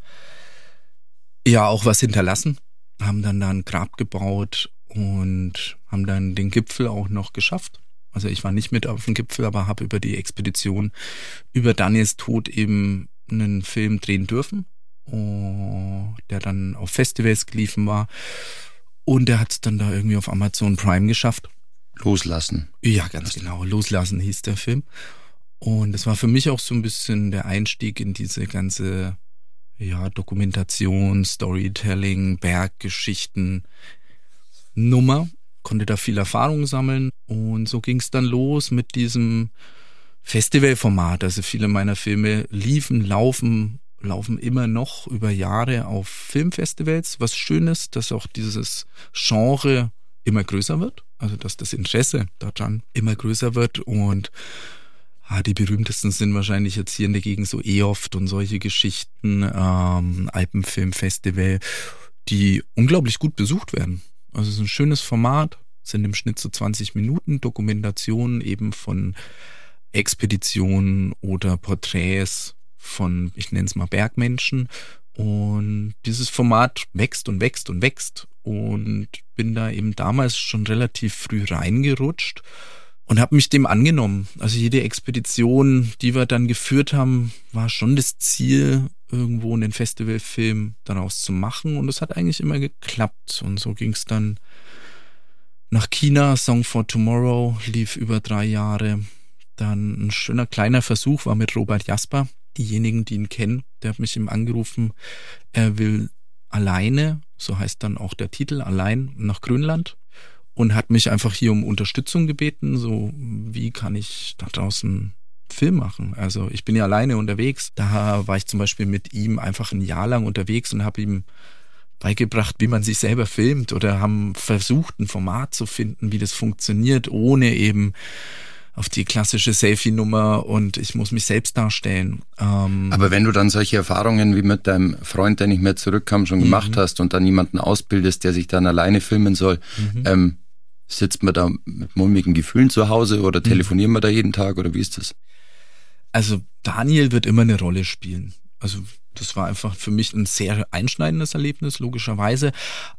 ja auch was hinterlassen. Haben dann da ein Grab gebaut und haben dann den Gipfel auch noch geschafft. Also ich war nicht mit auf dem Gipfel, aber habe über die Expedition, über Daniels Tod eben einen Film drehen dürfen, oh, der dann auf Festivals geliefen war. Und der hat es dann da irgendwie auf Amazon Prime geschafft.
Loslassen.
Ja, ganz genau. Loslassen hieß der Film. Und es war für mich auch so ein bisschen der Einstieg in diese ganze ja, Dokumentation, Storytelling, Berggeschichten Nummer. Konnte da viel Erfahrung sammeln. Und so ging es dann los mit diesem Festivalformat. Also viele meiner Filme liefen, laufen, laufen immer noch über Jahre auf Filmfestivals. Was schön ist, dass auch dieses Genre immer größer wird, also dass das Interesse daran immer größer wird und ah, die berühmtesten sind wahrscheinlich jetzt hier in der Gegend so EOFT und solche Geschichten, ähm, Alpenfilmfestival, die unglaublich gut besucht werden. Also es ist ein schönes Format, sind im Schnitt so 20 Minuten Dokumentationen eben von Expeditionen oder Porträts von, ich nenne es mal Bergmenschen. Und dieses Format wächst und wächst und wächst und bin da eben damals schon relativ früh reingerutscht und habe mich dem angenommen. Also jede Expedition, die wir dann geführt haben, war schon das Ziel, irgendwo einen Festivalfilm daraus zu machen und es hat eigentlich immer geklappt und so ging es dann nach China, Song for Tomorrow lief über drei Jahre. Dann ein schöner kleiner Versuch war mit Robert Jasper. Diejenigen, die ihn kennen, der hat mich ihm angerufen, er will alleine, so heißt dann auch der Titel, allein nach Grönland und hat mich einfach hier um Unterstützung gebeten, so wie kann ich da draußen Film machen. Also ich bin ja alleine unterwegs. Da war ich zum Beispiel mit ihm einfach ein Jahr lang unterwegs und habe ihm beigebracht, wie man sich selber filmt oder haben versucht, ein Format zu finden, wie das funktioniert, ohne eben auf die klassische Selfie-Nummer und ich muss mich selbst darstellen.
Ähm Aber wenn du dann solche Erfahrungen wie mit deinem Freund, der nicht mehr zurückkam, schon gemacht mhm. hast und dann jemanden ausbildest, der sich dann alleine filmen soll, mhm. ähm, sitzt man da mit mulmigen Gefühlen zu Hause oder mhm. telefonieren wir da jeden Tag oder wie ist das?
Also Daniel wird immer eine Rolle spielen. Also das war einfach für mich ein sehr einschneidendes Erlebnis, logischerweise.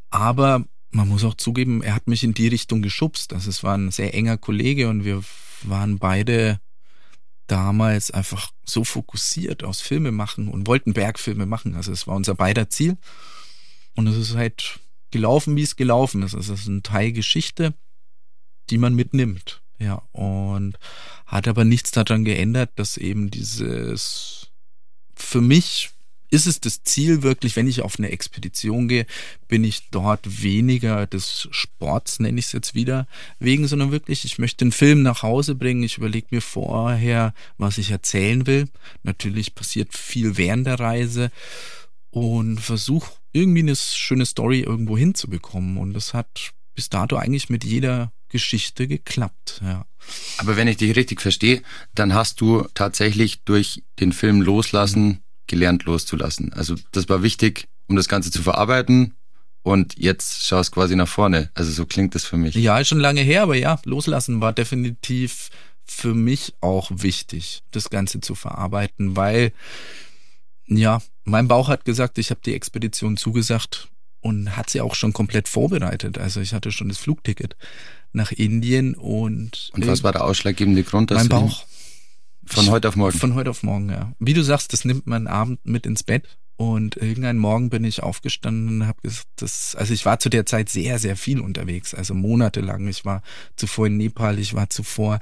Aber man muss auch zugeben, er hat mich in die Richtung geschubst. Also es war ein sehr enger Kollege und wir waren beide damals einfach so fokussiert aus Filme machen und wollten Bergfilme machen. Also es war unser beider Ziel. Und es ist halt gelaufen, wie es gelaufen ist. Also es ist ein Teil Geschichte, die man mitnimmt. Ja, und hat aber nichts daran geändert, dass eben dieses für mich ist es das Ziel wirklich, wenn ich auf eine Expedition gehe, bin ich dort weniger des Sports, nenne ich es jetzt wieder, wegen, sondern wirklich, ich möchte einen Film nach Hause bringen. Ich überlege mir vorher, was ich erzählen will. Natürlich passiert viel während der Reise und versuche irgendwie eine schöne Story irgendwo hinzubekommen. Und das hat bis dato eigentlich mit jeder Geschichte geklappt, ja.
Aber wenn ich dich richtig verstehe, dann hast du tatsächlich durch den Film Loslassen gelernt loszulassen. Also das war wichtig, um das Ganze zu verarbeiten. Und jetzt schaust quasi nach vorne. Also so klingt das für mich.
Ja, ist schon lange her, aber ja, loslassen war definitiv für mich auch wichtig, das Ganze zu verarbeiten, weil ja, mein Bauch hat gesagt, ich habe die Expedition zugesagt und hat sie auch schon komplett vorbereitet. Also ich hatte schon das Flugticket nach Indien und.
Und was war der ausschlaggebende Grund?
Mein Bauch.
Von heute auf morgen.
Von heute auf morgen, ja. Wie du sagst, das nimmt man Abend mit ins Bett. Und irgendein Morgen bin ich aufgestanden und habe gesagt, das, also ich war zu der Zeit sehr, sehr viel unterwegs, also monatelang. Ich war zuvor in Nepal, ich war zuvor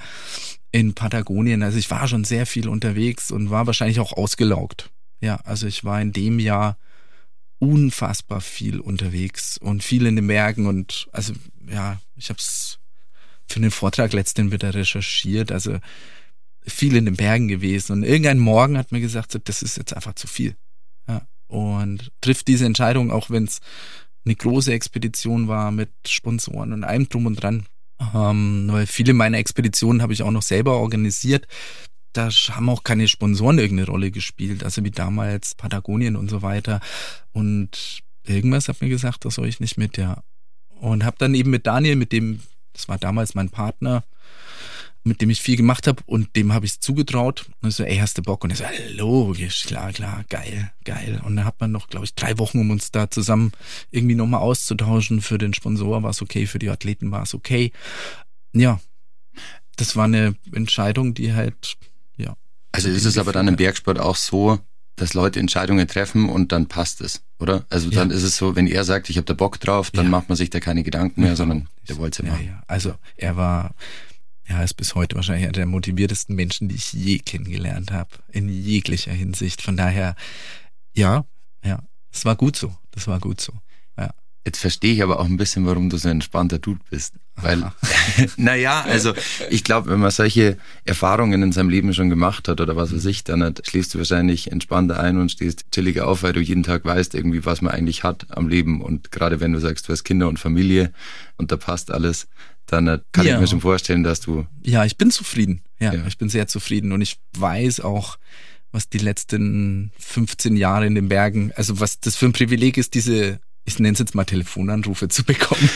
in Patagonien, also ich war schon sehr viel unterwegs und war wahrscheinlich auch ausgelaugt. Ja, also ich war in dem Jahr unfassbar viel unterwegs und viel in den Bergen und also ja, ich habe es für den Vortrag letztens wieder recherchiert, also viel in den Bergen gewesen und irgendein Morgen hat mir gesagt, das ist jetzt einfach zu viel. Ja, und trifft diese Entscheidung, auch wenn es eine große Expedition war mit Sponsoren und allem drum und dran. Ähm, weil viele meiner Expeditionen habe ich auch noch selber organisiert. Da haben auch keine Sponsoren irgendeine Rolle gespielt, also wie damals Patagonien und so weiter. Und irgendwas hat mir gesagt, das soll ich nicht mit, ja. Und habe dann eben mit Daniel, mit dem, das war damals mein Partner, mit dem ich viel gemacht habe und dem habe ich es zugetraut. Und ich so, ey, hast du Bock? Und er so, logisch, klar, klar, geil, geil. Und dann hat man noch, glaube ich, drei Wochen, um uns da zusammen irgendwie nochmal auszutauschen. Für den Sponsor war es okay, für die Athleten war es okay. Ja, das war eine Entscheidung, die halt, ja.
Also ist es aber dann im Bergsport auch so, dass Leute Entscheidungen treffen und dann passt es, oder? Also dann ja. ist es so, wenn er sagt, ich habe da Bock drauf, dann ja. macht man sich da keine Gedanken mehr, sondern der wollte es ja machen. Ja,
also er war ja, ist bis heute wahrscheinlich einer der motiviertesten Menschen, die ich je kennengelernt habe, in jeglicher Hinsicht. Von daher, ja, ja, es war gut so. Das war gut so.
Jetzt verstehe ich aber auch ein bisschen, warum du so ein entspannter Dude bist. Weil, naja, also ich glaube, wenn man solche Erfahrungen in seinem Leben schon gemacht hat oder was weiß ich, dann hat, schläfst du wahrscheinlich entspannter ein und stehst chilliger auf, weil du jeden Tag weißt irgendwie, was man eigentlich hat am Leben. Und gerade wenn du sagst, du hast Kinder und Familie und da passt alles, dann äh, kann ja. ich mir schon vorstellen, dass du.
Ja, ich bin zufrieden. Ja, ja, ich bin sehr zufrieden und ich weiß auch, was die letzten 15 Jahre in den Bergen, also was das für ein Privileg ist, diese ich nenne es jetzt mal Telefonanrufe zu bekommen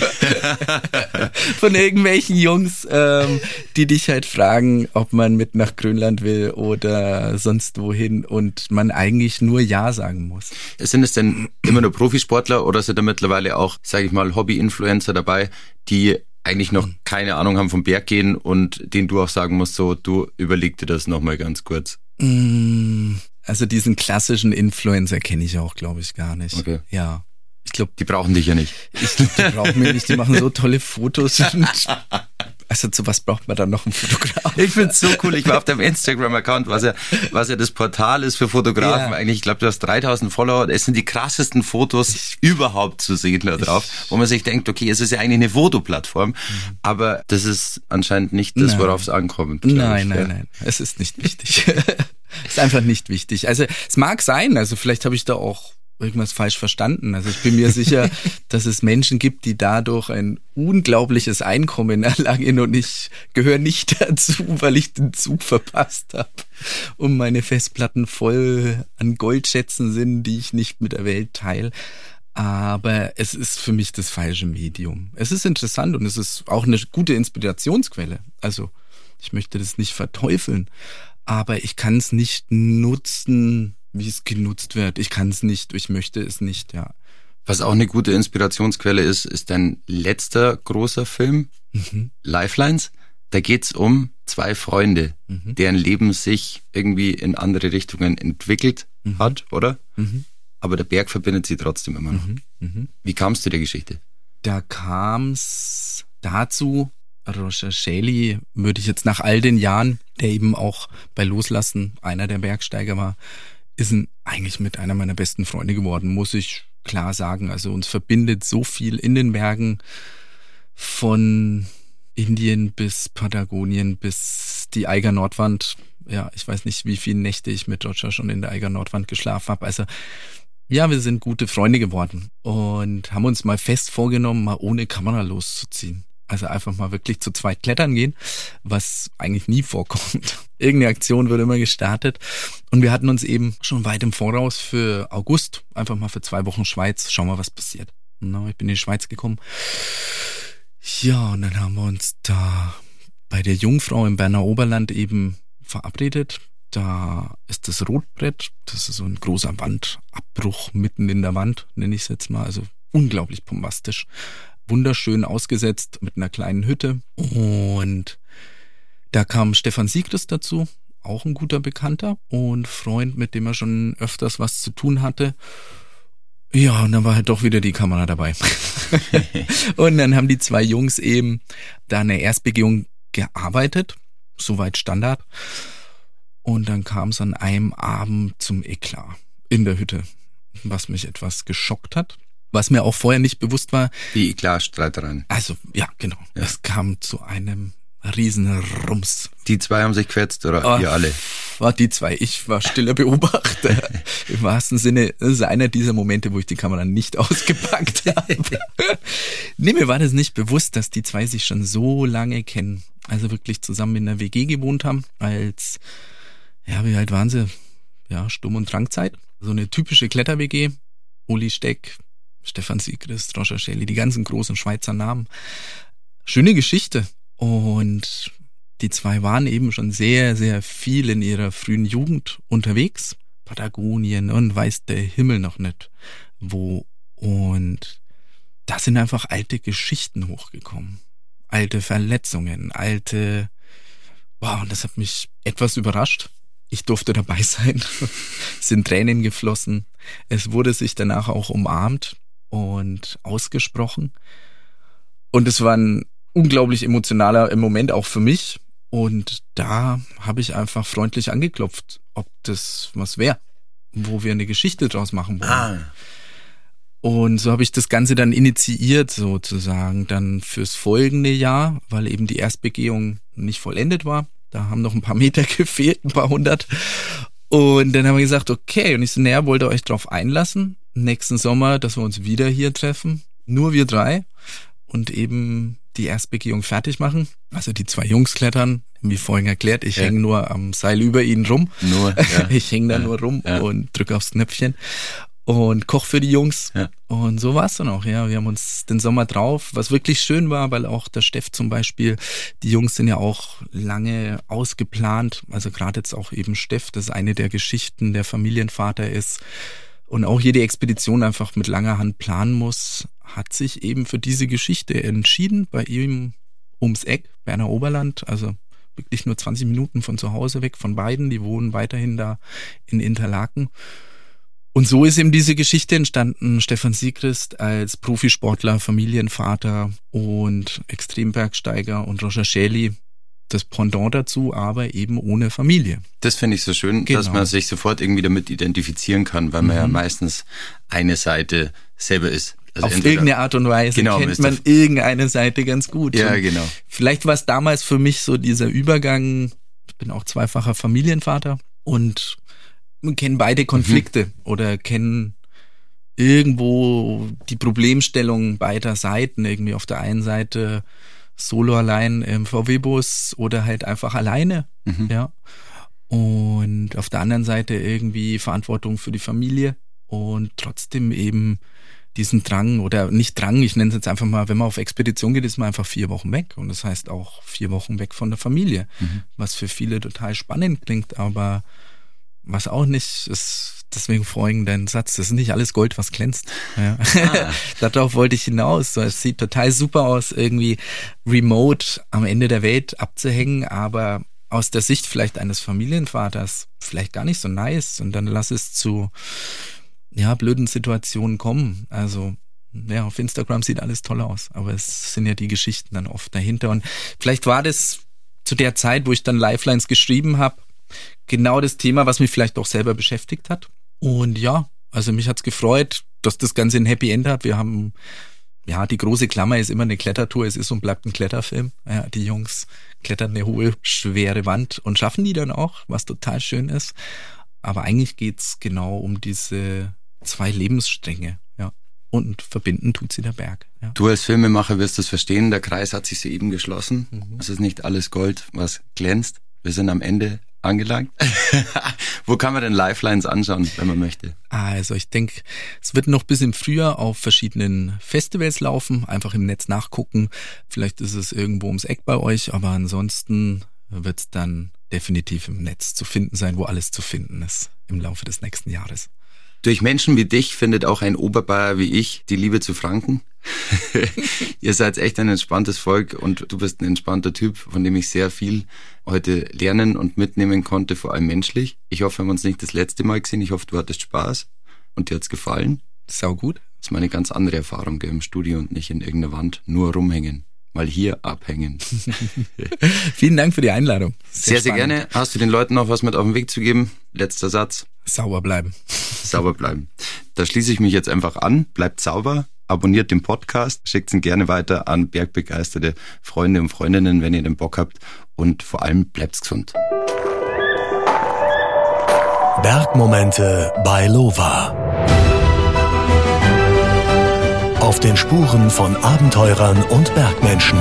von irgendwelchen Jungs, ähm, die dich halt fragen, ob man mit nach Grönland will oder sonst wohin und man eigentlich nur Ja sagen muss.
Sind es denn immer nur Profisportler oder sind da mittlerweile auch, sage ich mal, Hobby-Influencer dabei, die eigentlich noch keine Ahnung haben vom Berg gehen und denen du auch sagen musst, so, du überleg dir das nochmal ganz kurz.
Mm, also diesen klassischen Influencer kenne ich auch, glaube ich, gar nicht. Okay. Ja.
Ich glaube, die brauchen dich ja nicht.
Ich glaube, die brauchen mich nicht. Die machen so tolle Fotos. also zu was braucht man dann noch einen Fotograf?
Ich find's so cool. Ich war auf deinem Instagram-Account, was ja, was ja das Portal ist für Fotografen. Ja. Eigentlich, ich glaube, du hast 3000 Follower. Es sind die krassesten Fotos ich, überhaupt zu sehen da drauf, wo man sich denkt, okay, es ist ja eigentlich eine Fotoplattform, mhm. aber das ist anscheinend nicht das, worauf es ankommt.
Nein, ich, nein, ja. nein. Es ist nicht wichtig. es ist einfach nicht wichtig. Also es mag sein, also vielleicht habe ich da auch irgendwas falsch verstanden. Also ich bin mir sicher, dass es Menschen gibt, die dadurch ein unglaubliches Einkommen erlangen und ich gehöre nicht dazu, weil ich den Zug verpasst habe und meine Festplatten voll an Goldschätzen sind, die ich nicht mit der Welt teile. Aber es ist für mich das falsche Medium. Es ist interessant und es ist auch eine gute Inspirationsquelle. Also ich möchte das nicht verteufeln, aber ich kann es nicht nutzen, wie es genutzt wird. Ich kann es nicht, ich möchte es nicht, ja.
Was auch eine gute Inspirationsquelle ist, ist dein letzter großer Film, mhm. Lifelines. Da geht's um zwei Freunde, mhm. deren Leben sich irgendwie in andere Richtungen entwickelt mhm. hat, oder? Mhm. Aber der Berg verbindet sie trotzdem immer noch. Mhm. Mhm. Wie kamst du der Geschichte?
Da kam's dazu, Roger Shelley würde ich jetzt nach all den Jahren, der eben auch bei Loslassen einer der Bergsteiger war, ist ein, eigentlich mit einer meiner besten Freunde geworden, muss ich klar sagen. Also uns verbindet so viel in den Bergen von Indien bis Patagonien bis die Eiger Nordwand. Ja, ich weiß nicht, wie viele Nächte ich mit Roger schon in der Eiger Nordwand geschlafen habe. Also ja, wir sind gute Freunde geworden und haben uns mal fest vorgenommen, mal ohne Kamera loszuziehen. Also einfach mal wirklich zu zweit klettern gehen, was eigentlich nie vorkommt. Irgendeine Aktion wird immer gestartet. Und wir hatten uns eben schon weit im Voraus für August, einfach mal für zwei Wochen Schweiz, schauen wir, was passiert. Na, ich bin in die Schweiz gekommen. Ja, und dann haben wir uns da bei der Jungfrau im Berner Oberland eben verabredet. Da ist das Rotbrett, das ist so ein großer Wandabbruch mitten in der Wand, nenne ich es jetzt mal. Also unglaublich bombastisch wunderschön ausgesetzt mit einer kleinen Hütte. Und da kam Stefan Siegrist dazu, auch ein guter Bekannter und Freund, mit dem er schon öfters was zu tun hatte. Ja, und dann war halt doch wieder die Kamera dabei. und dann haben die zwei Jungs eben da eine Erstbegehung gearbeitet, soweit Standard. Und dann kam es an einem Abend zum Eklat in der Hütte, was mich etwas geschockt hat was mir auch vorher nicht bewusst war.
Die klar, Streitereien.
Also, ja, genau. Ja. Es kam zu einem riesen Rums.
Die zwei haben sich gefetzt, oder oh, ihr alle?
War die zwei. Ich war stiller Beobachter. Im wahrsten Sinne, das ist einer dieser Momente, wo ich die Kamera nicht ausgepackt habe. nee, mir war das nicht bewusst, dass die zwei sich schon so lange kennen. Also wirklich zusammen in der WG gewohnt haben, als, ja, wie alt waren sie? Ja, Sturm- und Drangzeit. So eine typische Kletter-WG. Uli Steck, Stefan Siegrist, Roger Schäli, die ganzen großen Schweizer Namen. Schöne Geschichte. Und die zwei waren eben schon sehr, sehr viel in ihrer frühen Jugend unterwegs. Patagonien und weiß der Himmel noch nicht wo. Und da sind einfach alte Geschichten hochgekommen. Alte Verletzungen, alte, wow, und das hat mich etwas überrascht. Ich durfte dabei sein. es sind Tränen geflossen. Es wurde sich danach auch umarmt und ausgesprochen. Und es war ein unglaublich emotionaler Moment auch für mich. Und da habe ich einfach freundlich angeklopft, ob das was wäre, wo wir eine Geschichte draus machen wollen. Ah. Und so habe ich das Ganze dann initiiert, sozusagen, dann fürs folgende Jahr, weil eben die Erstbegehung nicht vollendet war. Da haben noch ein paar Meter gefehlt, ein paar hundert. Und dann haben wir gesagt, okay, und ich so, naja, wollt ihr euch drauf einlassen? Nächsten Sommer, dass wir uns wieder hier treffen. Nur wir drei. Und eben die Erstbegehung fertig machen. Also die zwei Jungs klettern, wie vorhin erklärt, ich ja. hänge nur am Seil über ihnen rum. Nur, ja. ich hänge da ja. nur rum ja. und drücke aufs Knöpfchen und koch für die Jungs. Ja. Und so war's dann auch, ja. Wir haben uns den Sommer drauf, was wirklich schön war, weil auch der Steff zum Beispiel, die Jungs sind ja auch lange ausgeplant. Also gerade jetzt auch eben Steff, das eine der Geschichten, der Familienvater ist und auch jede Expedition einfach mit langer Hand planen muss, hat sich eben für diese Geschichte entschieden, bei ihm ums Eck, Berner Oberland, also wirklich nur 20 Minuten von zu Hause weg von beiden, die wohnen weiterhin da in Interlaken. Und so ist eben diese Geschichte entstanden. Stefan Siegrist als Profisportler, Familienvater und Extrembergsteiger und Roger Schäli das Pendant dazu, aber eben ohne Familie.
Das finde ich so schön, genau. dass man sich sofort irgendwie damit identifizieren kann, weil man ja mhm. meistens eine Seite selber ist.
Also Auf irgendeine Art und Weise genau, kennt man irgendeine Seite ganz gut.
Ja, und genau.
Vielleicht war es damals für mich so dieser Übergang, ich bin auch zweifacher Familienvater und kennen beide Konflikte mhm. oder kennen irgendwo die Problemstellung beider Seiten. Irgendwie auf der einen Seite solo allein im VW-Bus oder halt einfach alleine. Mhm. Ja. Und auf der anderen Seite irgendwie Verantwortung für die Familie und trotzdem eben diesen Drang oder nicht Drang, ich nenne es jetzt einfach mal, wenn man auf Expedition geht, ist man einfach vier Wochen weg. Und das heißt auch vier Wochen weg von der Familie, mhm. was für viele total spannend klingt, aber was auch nicht, es deswegen vorhin deinen Satz. Das ist nicht alles Gold, was glänzt. Ja. Ah. Darauf wollte ich hinaus. Es sieht total super aus, irgendwie remote am Ende der Welt abzuhängen, aber aus der Sicht vielleicht eines Familienvaters vielleicht gar nicht so nice. Und dann lass es zu ja, blöden Situationen kommen. Also ja, auf Instagram sieht alles toll aus, aber es sind ja die Geschichten dann oft dahinter. Und vielleicht war das zu der Zeit, wo ich dann Lifelines geschrieben habe, genau das Thema, was mich vielleicht auch selber beschäftigt hat. Und ja, also mich hat's gefreut, dass das Ganze ein Happy End hat. Wir haben, ja, die große Klammer ist immer eine Klettertour. Es ist und bleibt ein Kletterfilm. Ja, die Jungs klettern eine hohe, schwere Wand und schaffen die dann auch, was total schön ist. Aber eigentlich geht's genau um diese zwei Lebensstränge. Ja. Und verbinden tut sie der Berg. Ja.
Du als Filmemacher wirst das verstehen. Der Kreis hat sich soeben geschlossen. Mhm. Es ist nicht alles Gold, was glänzt. Wir sind am Ende angelangt. Wo kann man denn Lifelines anschauen, wenn man möchte?
Also ich denke, es wird noch bis im Frühjahr auf verschiedenen Festivals laufen. Einfach im Netz nachgucken. Vielleicht ist es irgendwo ums Eck bei euch, aber ansonsten wird es dann definitiv im Netz zu finden sein, wo alles zu finden ist im Laufe des nächsten Jahres.
Durch Menschen wie dich findet auch ein Oberbayer wie ich die Liebe zu Franken. Ihr seid echt ein entspanntes Volk und du bist ein entspannter Typ, von dem ich sehr viel heute lernen und mitnehmen konnte, vor allem menschlich. Ich hoffe, wir haben uns nicht das letzte Mal gesehen. Ich hoffe, du hattest Spaß und dir hat's gefallen.
Sau gut.
Das ist meine ganz andere Erfahrung im Studio und nicht in irgendeiner Wand nur rumhängen mal hier abhängen.
Vielen Dank für die Einladung.
Sehr, sehr, sehr, gerne. Hast du den Leuten noch was mit auf den Weg zu geben? Letzter Satz.
Sauber bleiben.
Sauber bleiben. Da schließe ich mich jetzt einfach an. Bleibt sauber. Abonniert den Podcast. Schickt ihn gerne weiter an bergbegeisterte Freunde und Freundinnen, wenn ihr den Bock habt. Und vor allem bleibt gesund.
Bergmomente bei Lova. Auf den Spuren von Abenteurern und Bergmenschen.